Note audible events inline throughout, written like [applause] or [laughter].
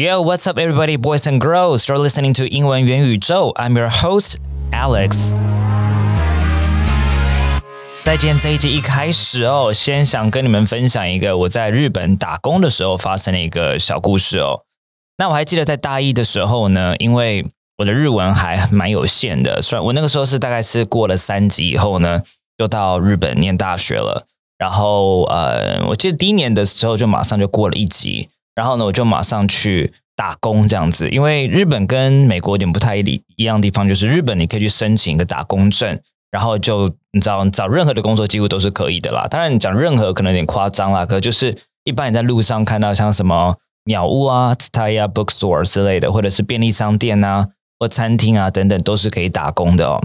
Yo, what's up, everybody, boys and girls? You're listening to 英文元宇宙. I'm your host, Alex. 在今天这一集一开始哦，先想跟你们分享一个我在日本打工的时候发生的一个小故事哦。那我还记得在大一的时候呢，因为我的日文还蛮有限的，虽然我那个时候是大概是过了三级以后呢，就到日本念大学了。然后呃，我记得第一年的时候就马上就过了一级。然后呢，我就马上去打工这样子，因为日本跟美国有点不太一一样的地方，就是日本你可以去申请一个打工证，然后就你知道找任何的工作几乎都是可以的啦。当然你讲任何可能有点夸张啦，可就是一般你在路上看到像什么鸟屋啊、Taya Bookstore 之类的，或者是便利商店啊或餐厅啊等等，都是可以打工的哦。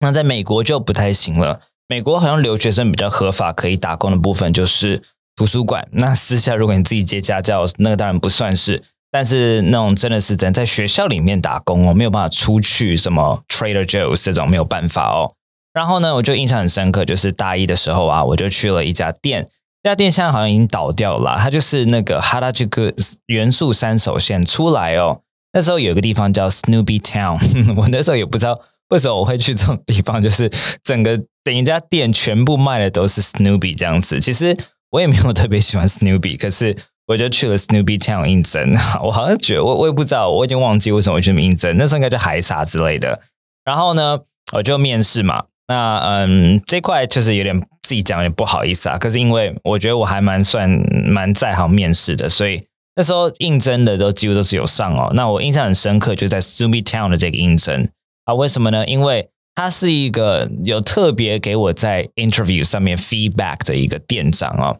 那在美国就不太行了，美国好像留学生比较合法可以打工的部分就是。图书馆，那私下如果你自己接家教，那个当然不算是。但是那种真的是真在学校里面打工哦，没有办法出去什么 Trader Joe's 这种没有办法哦。然后呢，我就印象很深刻，就是大一的时候啊，我就去了一家店，这家店现在好像已经倒掉了。它就是那个哈拉这个元素三手线出来哦。那时候有一个地方叫 Snoopy Town，[laughs] 我那时候也不知道为什么我会去这种地方，就是整个整一家店全部卖的都是 Snoopy 这样子。其实。我也没有特别喜欢 Snoopy，可是我就去了 Snoopy Town 应征。[laughs] 我好像觉得我我也不知道，我已经忘记为什么去应征。那时候应该叫海撒之类的。然后呢，我就面试嘛。那嗯，这块就是有点自己讲也不好意思啊。可是因为我觉得我还蛮算蛮在行面试的，所以那时候应征的都几乎都是有上哦。那我印象很深刻，就在 Snoopy Town 的这个应征啊。为什么呢？因为他是一个有特别给我在 interview 上面 feedback 的一个店长哦。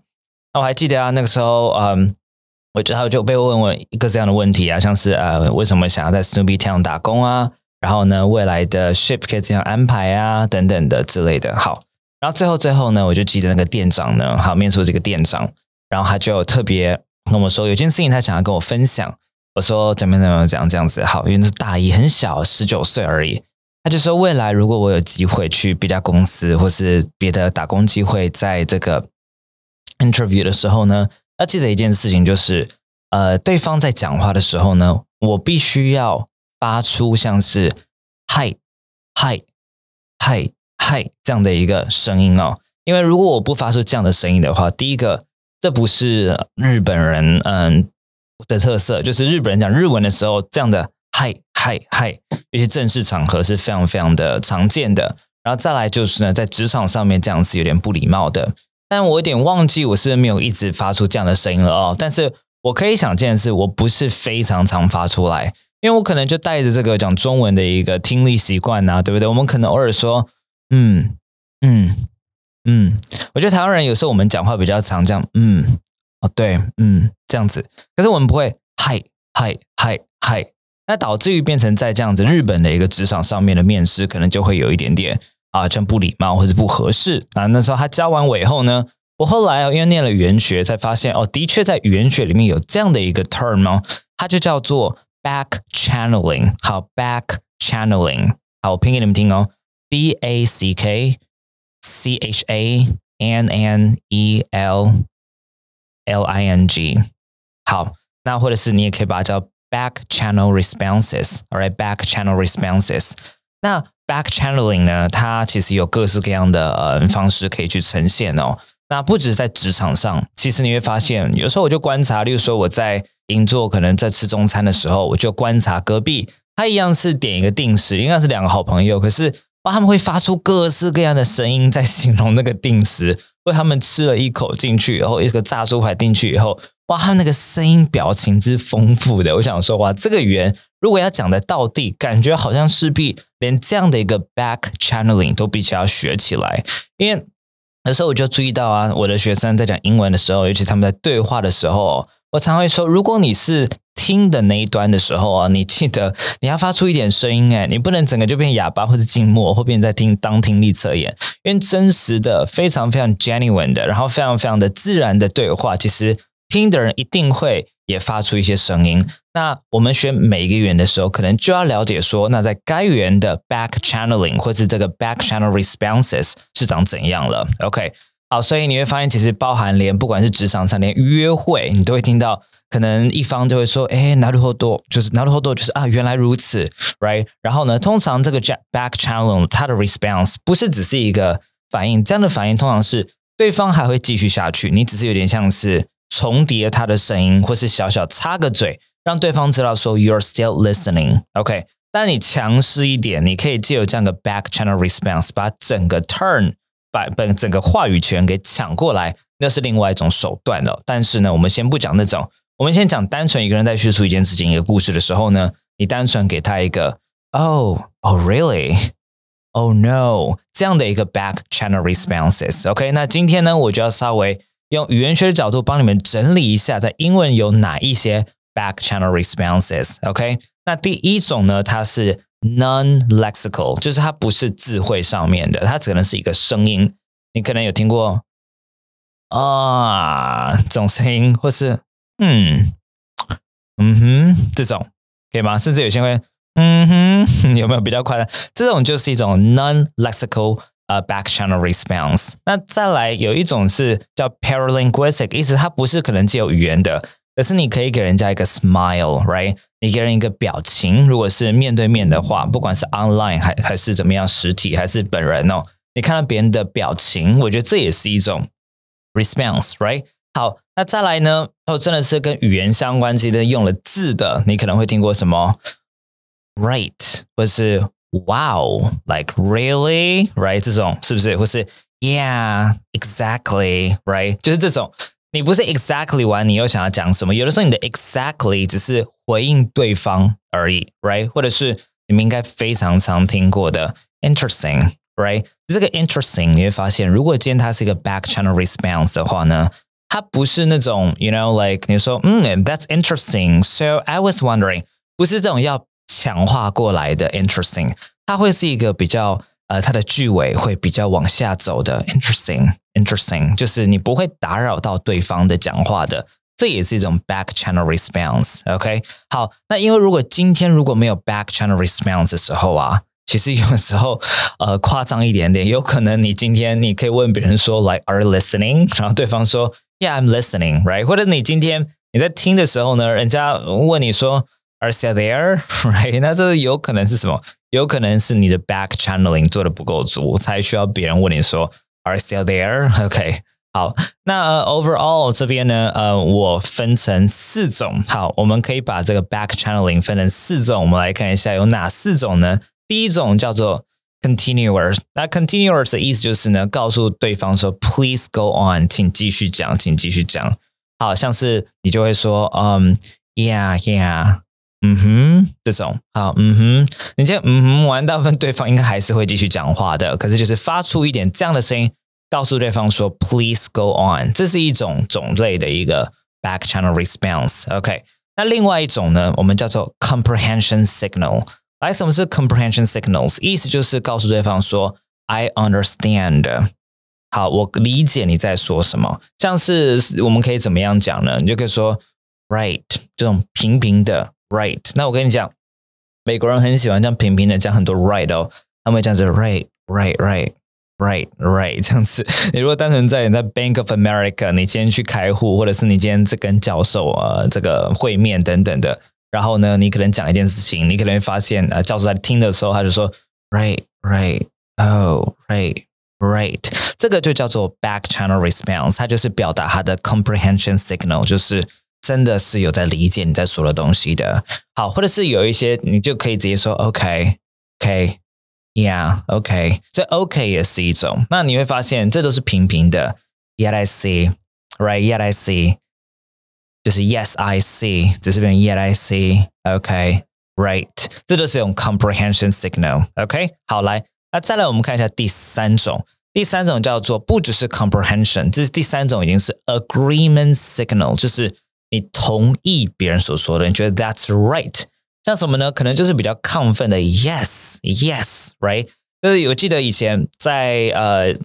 那我还记得啊，那个时候，嗯，我之后就被问问一个这样的问题啊，像是呃，为什么想要在 Snoopy Town 打工啊？然后呢，未来的 ship 可以怎样安排啊？等等的之类的。好，然后最后最后呢，我就记得那个店长呢，好，面试这个店长，然后他就特别跟我说，有件事情他想要跟我分享。我说怎么怎么怎样这样子？好，因为那是大一，很小，十九岁而已。他就说，未来如果我有机会去别家公司，或是别的打工机会，在这个。Interview 的时候呢，要记得一件事情，就是呃，对方在讲话的时候呢，我必须要发出像是嗨嗨嗨嗨这样的一个声音哦。因为如果我不发出这样的声音的话，第一个，这不是日本人嗯的特色，就是日本人讲日文的时候，这样的嗨嗨嗨，有些正式场合是非常非常的常见的。然后再来就是呢，在职场上面这样是有点不礼貌的。但我有点忘记我是没有一直发出这样的声音了哦。但是我可以想见的是，我不是非常常发出来，因为我可能就带着这个讲中文的一个听力习惯呐，对不对？我们可能偶尔说，嗯嗯嗯，我觉得台湾人有时候我们讲话比较常这样，嗯哦对，嗯这样子，可是我们不会嗨嗨嗨嗨，那导致于变成在这样子日本的一个职场上面的面试，可能就会有一点点。啊，这样不礼貌或者不合适啊。那时候他教完尾后呢，我后来哦因为念了语言学，才发现哦，的确在语言学里面有这样的一个 term 哦，它就叫做 back channeling。好，back channeling，好，我拼给你们听哦，b a c k c h a n n e l l i n g。好，那或者是你也可以把它叫 back channel responses，all right，back channel responses。那 Back channeling 呢，它其实有各式各样的呃方式可以去呈现哦。那不只是在职场上，其实你会发现，有时候我就观察，例如说我在银座可能在吃中餐的时候，我就观察隔壁，他一样是点一个定时，应该是两个好朋友，可是哇，他们会发出各式各样的声音在形容那个定时，为他们吃了一口进去，然后一个炸猪排进去以后，哇，他们那个声音表情之丰富的，我想说哇，这个语言。如果要讲的到底，感觉好像势必连这样的一个 back channeling 都必须要学起来。因为有时候我就注意到啊，我的学生在讲英文的时候，尤其他们在对话的时候，我常会说，如果你是听的那一端的时候啊，你记得你要发出一点声音，哎，你不能整个就变哑巴或者静默，或变在听当听力测验。因为真实的、非常非常 genuine 的，然后非常非常的自然的对话，其实听的人一定会。也发出一些声音。那我们学每一个语言的时候，可能就要了解说，那在该语言的 back channeling 或是这个 back channel responses 是长怎样了。OK，好，所以你会发现，其实包含连不管是职场上，连约会，你都会听到，可能一方就会说：“哎，拿るほど，就是拿るほど，就是啊，原来如此，right？” 然后呢，通常这个 back channel 它的 response 不是只是一个反应，这样的反应通常是对方还会继续下去，你只是有点像是重叠他的声音，或是小小插个嘴，让对方知道说 “you're still listening”，OK？但你强势一点，你可以借由这样的 back channel response 把整个 turn。 把本整个话语权给抢过来，那是另外一种手段了。但是呢，我们先不讲那种，我们先讲单纯一个人在叙述一件事情、一个故事的时候呢，你单纯给他一个 “oh oh really oh no” 这样的一个 back channel responses。OK，那今天呢，我就要稍微用语言学的角度帮你们整理一下，在英文有哪一些 back channel responses。OK，那第一种呢，它是。Non-lexical 就是它不是字汇上面的，它可能是一个声音。你可能有听过啊这种声音，或是嗯嗯哼这种可以吗？甚至有些会嗯哼，有没有比较快的？这种就是一种 non-lexical 呃 back channel response。那再来有一种是叫 paralinguistic，意思它不是可能借有语言的。可是你可以给人家一个 smile，right？你给人一个表情，如果是面对面的话，不管是 online 还还是怎么样，实体还是本人哦，你看到别人的表情，我觉得这也是一种 response，right？好，那再来呢？哦，真的是跟语言相关，其实用了字的，你可能会听过什么？Right，或是 Wow，like really，right？这种是不是？或是 Yeah，exactly，right？就是这种。你不是 exactly 完，你又想要讲什么？有的时候你的 exactly 只是回应对方而已，right？或者是你们应该非常常听过的 interesting，right？这个 interesting 你会发现，如果今天它是一个 back channel response 的话呢，它不是那种 you know like 你说嗯 that's interesting，so I was wondering，不是这种要强化过来的 interesting，它会是一个比较。 呃，它的句尾会比较往下走的，interesting，interesting，就是你不会打扰到对方的讲话的，这也是一种 back channel response。OK，好，那因为如果今天如果没有 back channel response 的时候啊，其实有时候呃夸张一点点，有可能你今天你可以问别人说，like are you listening？然后对方说，Yeah，I'm listening，right？或者你今天你在听的时候呢，人家问你说，Are you sat there？right？那这有可能是什么？有可能是你的 back channeling 做的不够足，才需要别人问你说 Are still there？OK，好，那 overall 这边呢，呃，我分成四种。好，我们可以把这个 back channeling 分成四种，我们来看一下有哪四种呢？第一种叫做 continuous，那 continuous 的意思就是呢，告诉对方说 Please go on，请继续讲，请继续讲。好像是你就会说，嗯，Yeah，Yeah。嗯哼，这种好，嗯哼，你这嗯哼完，大部分对方应该还是会继续讲话的。可是就是发出一点这样的声音，告诉对方说 “Please go on”，这是一种种类的一个 back channel response。OK，那另外一种呢，我们叫做 comprehension signal。来，什么是 comprehension signals？意思就是告诉对方说 “I understand”。好，我理解你在说什么。像是我们可以怎么样讲呢？你就可以说 “Right”，这种平平的。Right，那我跟你讲，美国人很喜欢这样平平的讲很多 right 哦，他们会这样子 right，right，right，right，right 这样子。你如果单纯在你在 Bank of America，你今天去开户，或者是你今天在跟教授啊这个会面等等的，然后呢，你可能讲一件事情，你可能会发现啊，教授在听的时候，他就说 right，right，oh，right，right，这个就叫做 back channel response，它就是表达它的 comprehension signal，就是。真的是有在理解你在说的东西的，好，或者是有一些你就可以直接说 OK，OK，Yeah，OK，这 OK 也是一种。那你会发现这都是平平的，Yet I see，Right？Yet I see，就是 Yes I see，只是变 Yet I see，OK，Right？这都是用 comprehension signal，OK？好，来，那再来我们看一下第三种。第三种叫做不只是 comprehension，这是第三种已经是 agreement signal，就是。你同意别人所说的，你觉得 That's right，像什么呢？可能就是比较亢奋的 Yes，Yes，Right。就是我记得以前在呃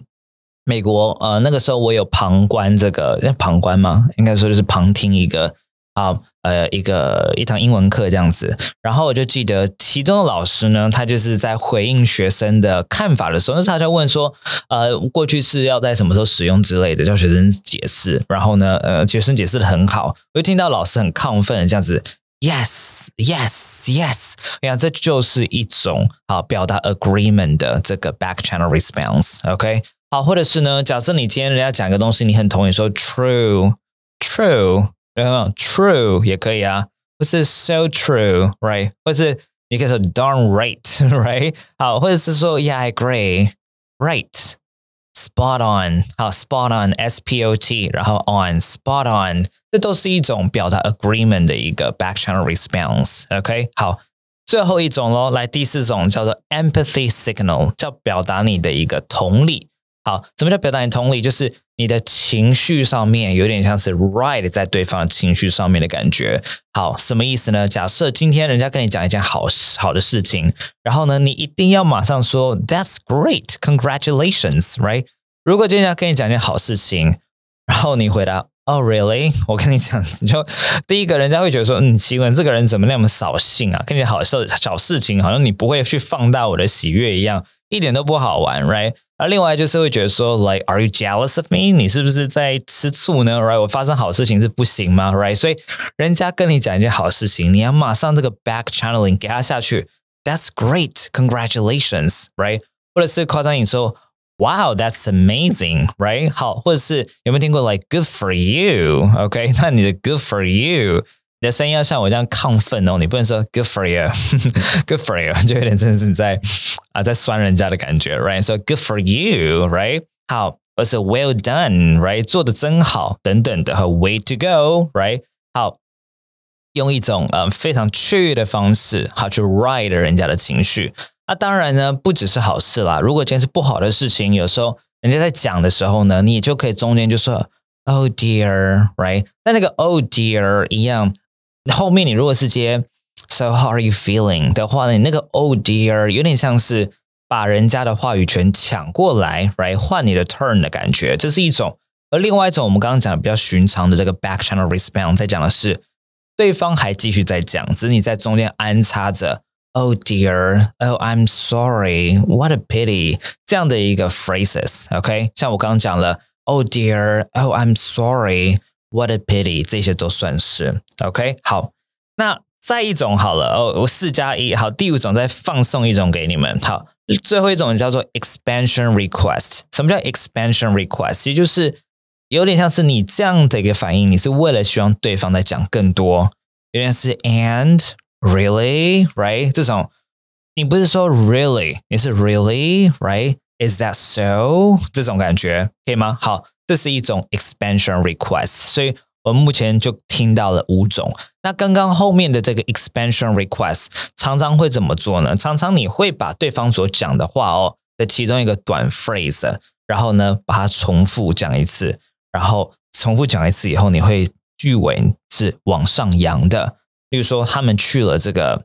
美国呃那个时候，我有旁观这个，旁观吗？应该说就是旁听一个啊，呃，一个一堂英文课这样子，然后我就记得其中的老师呢，他就是在回应学生的看法的时候，那时候他就问说，呃，过去式要在什么时候使用之类的，叫学生解释，然后呢，呃，学生解释的很好，我就听到老师很亢奋的这样子，yes，yes，yes，你看这就是一种好表达 agreement 的这个 back channel response，OK，好，或者是呢，假设你今天人家讲一个东西，你很同意说 true，true。没有 true 也可以啊，不是 so true，right？或是你可以说 darn right，right？好，或者是说 [laughs] yeah I agree，right？spot on，好，spot on，s p o t，然后 on，spot on，这都是一种表达 agreement 的一个 back channel response。OK，好，最后一种喽，来第四种叫做 empathy signal，叫表达你的一个同理。 好，什么叫表达你同理？就是你的情绪上面有点像是 ride 在对方情绪上面的感觉。好，什么意思呢？假设今天人家跟你讲一件好好的事情，然后呢，你一定要马上说 That's great, congratulations, right？如果今天要跟你讲件好事情，然后你回答 Oh, really？我跟你讲，你就第一个人家会觉得说，嗯，奇闻这个人怎么那么扫兴啊？跟你好事小事情，好像你不会去放大我的喜悦一样，一点都不好玩，right？而另外就是会觉得说，like Are you jealous of me？你是不是在吃醋呢？Right？我发生好事情是不行吗？Right？所以人家跟你讲一件好事情，你要马上这个 back channeling 给他下去。That's great, congratulations, right？或者是夸张你说，Wow, that's amazing, right？好，或者是有没有听过 like good for you？OK？[laughs] 那你的 good for you 你的声音要像我这样亢奋哦，你不能说 good for you，good [laughs] for you，就有点真的是在啊在酸人家的感觉，right？说 good for you，right？好，或是 well done，right？做的真好，等等的和 way to go，right？好，用一种呃非常雀跃的方式，好去 ride 人家的情绪。那当然呢，不只是好事啦。如果今天是不好的事情，有时候人家在讲的时候呢，你就可以中间就说 oh dear，right？但那个 oh dear 一样。后面你如果是接 So how are you feeling 的话呢，你那个 Oh dear 有点像是把人家的话语权抢过来来换你的 turn 的感觉，这是一种。而另外一种，我们刚刚讲的比较寻常的这个 back channel response，在讲的是对方还继续在讲，只是你在中間安插着 Oh dear，Oh I'm sorry，What a pity 这样的一个 phrases。OK，像我刚刚讲了 Oh dear，Oh I'm sorry。What a pity！这些都算是 OK。好，那再一种好了哦，我四加一。好，第五种再放送一种给你们。好，最后一种叫做 expansion request。什么叫 expansion request？其实就是有点像是你这样的一个反应，你是为了希望对方在讲更多，有点是 and really right 这种，你不是说 really，你是 really right？Is that so？这种感觉可以吗？好。这是一种 expansion request，所以我们目前就听到了五种。那刚刚后面的这个 expansion request 常常会怎么做呢？常常你会把对方所讲的话哦的其中一个短 phrase，然后呢把它重复讲一次，然后重复讲一次以后，你会句尾是往上扬的。例如说，他们去了这个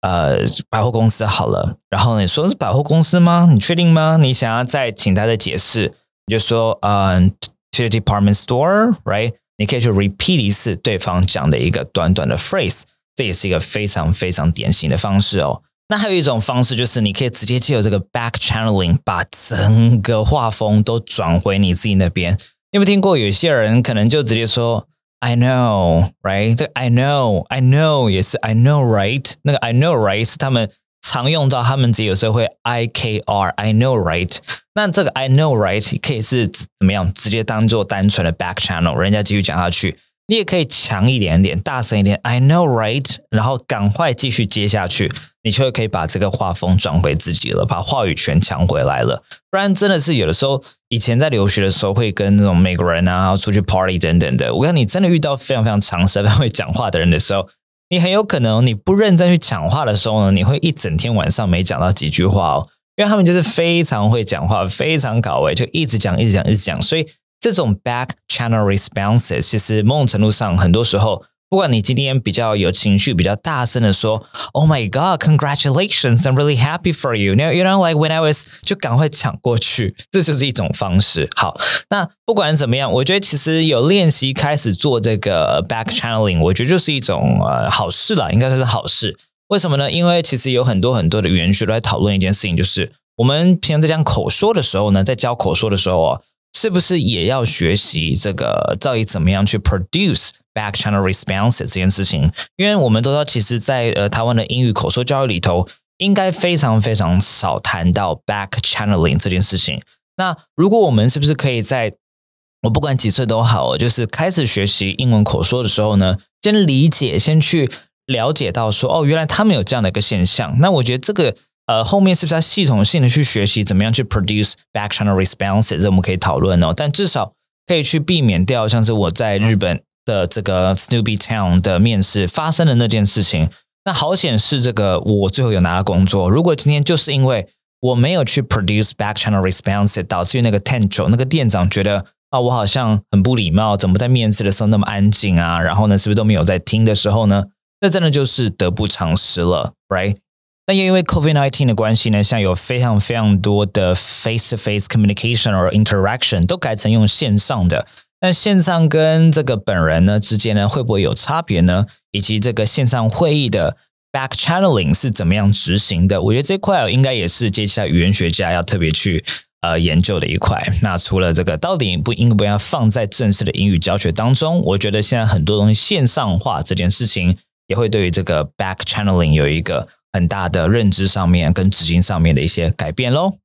呃百货公司好了，然后你说是百货公司吗？你确定吗？你想要再请他再解释？你就说，嗯，to the department store，right？你可以去 repeat 一次对方讲的一个短短的 phrase，这也是一个非常非常典型的方式哦。那还有一种方式，就是你可以直接借由这个 back channeling，把整个画风都转回你自己那边。你有没有听过有些人可能就直接说 I know，right？这个 I know，I know 也是 I know，right？那个 I know，right 是他们。常用到他们自己有时候会 I K R I know right，那这个 I know right 可以是怎么样？直接当做单纯的 back channel，人家继续讲下去，你也可以强一点点，大声一点 I know right，然后赶快继续接下去，你就可以把这个画风转回自己了，把话语权抢回来了。不然真的是有的时候，以前在留学的时候会跟那种美国人啊出去 party 等等的，我看你真的遇到非常非常长舌会讲话的人的时候。你很有可能，你不认真去讲话的时候呢，你会一整天晚上没讲到几句话哦。因为他们就是非常会讲话，非常搞味，就一直讲，一直讲，一直讲。所以这种 back channel responses，其实某种程度上，很多时候不管你今天比较有情绪，比较大声的说，Oh my God, congratulations! I'm really happy for you. Now you know, like when I was 就赶快抢过去，[laughs] 这就是一种方式。好，那不管怎么样，我觉得其实有练习开始做这个 back channeling，我觉得就是一种呃好事了，应该说是好事。为什么呢？因为其实有很多很多的语言学都在讨论一件事情，就是我们平常在讲口说的时候呢，在教口说的时候哦，是不是也要学习这个到底怎么样去 produce back channel responses 这件事情？因为我们都知道，其实，在呃台湾的英语口说教育里头，应该非常非常少谈到 back channeling 这件事情。那如果我们是不是可以在我不管几岁都好，就是开始学习英文口说的时候呢，先理解，先去。了解到说哦，原来他们有这样的一个现象。那我觉得这个呃，后面是不是要系统性的去学习怎么样去 produce back channel responses？这我们可以讨论哦。但至少可以去避免掉像是我在日本的这个 Snoopy Town 的面试发生的那件事情。那好显示这个我最后有拿到工作。如果今天就是因为我没有去 produce back channel responses，导致于那个店主那个店长觉得啊，我好像很不礼貌，怎么在面试的时候那么安静啊？然后呢，是不是都没有在听的时候呢？那真的就是得不偿失了，right？那也因为 COVID-19 的关系呢，像有非常非常多的 face-to-face communication or interaction 都改成用线上的。那线上跟这个本人呢之间呢，会不会有差别呢？以及这个线上会议的 back channeling 是怎么样执行的？我觉得这块应该也是接下来语言学家要特别去呃研究的一块。那除了这个，到底不应不要放在正式的英语教学当中？我觉得现在很多东西线上化这件事情。也会对于这个 back channeling 有一个很大的认知上面跟执行上面的一些改变喽。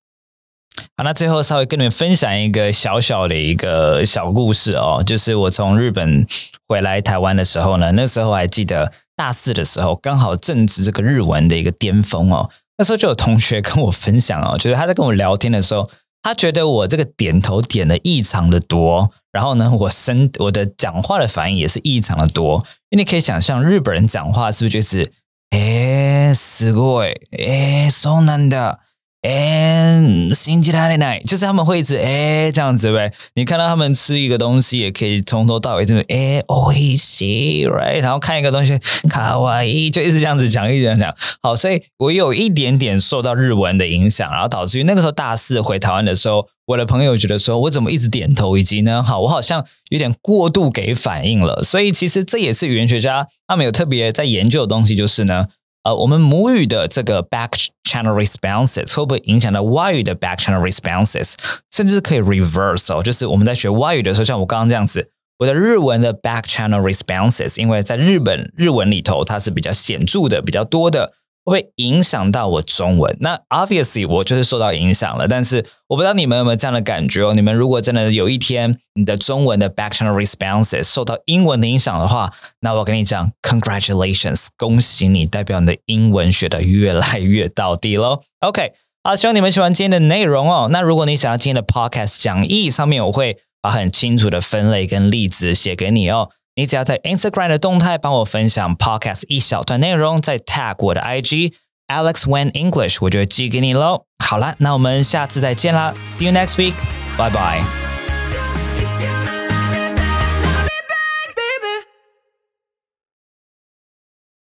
好，那最后稍微跟你们分享一个小小的一个小故事哦，就是我从日本回来台湾的时候呢，那时候还记得大四的时候，刚好正值这个日文的一个巅峰哦。那时候就有同学跟我分享哦，就是他在跟我聊天的时候，他觉得我这个点头点的异常的多。然后呢，我身我的讲话的反应也是异常的多，因为你可以想象日本人讲话是不是就是哎，すごい，ええ，そうなんだ。哎，信じられない，就是他们会一直哎这样子呗。你看到他们吃一个东西，也可以从头到尾就是哎，おいしい，right？然后看一个东西，卡哇伊，就一直这样子讲，一直这样讲。好，所以我有一点点受到日文的影响，然后导致于那个时候大四回台湾的时候，我的朋友觉得说我怎么一直点头，以及呢，好，我好像有点过度给反应了。所以其实这也是语言学家他们有特别在研究的东西，就是呢。 呃，我们母语的这个 back channel responses 会不会影响到外语的 back channel responses？甚至可以 reverse 哦，就是我们在学外语的时候，像我刚刚这样子，我的日文的 back channel responses，因为在日本日文里头它是比较显著的、比较多的。会影响到我中文，那 obviously 我就是受到影响了。但是我不知道你们有没有这样的感觉哦？你们如果真的有一天你的中文的 back channel responses 受到英文的影响的话，那我跟你讲，congratulations，恭喜你，代表你的英文学的越来越到底喽。OK，好，希望你们喜欢今天的内容哦。那如果你想要今天的 podcast 讲义上面，我会把很清楚的分类跟例子写给你哦。你只要在 Instagram 的动态帮我分享 Podcast 一小段内容，再 tag 我的 IG Alex Wen English，我就寄给你喽。好了，那我们下次再见啦，See you next week，bye bye。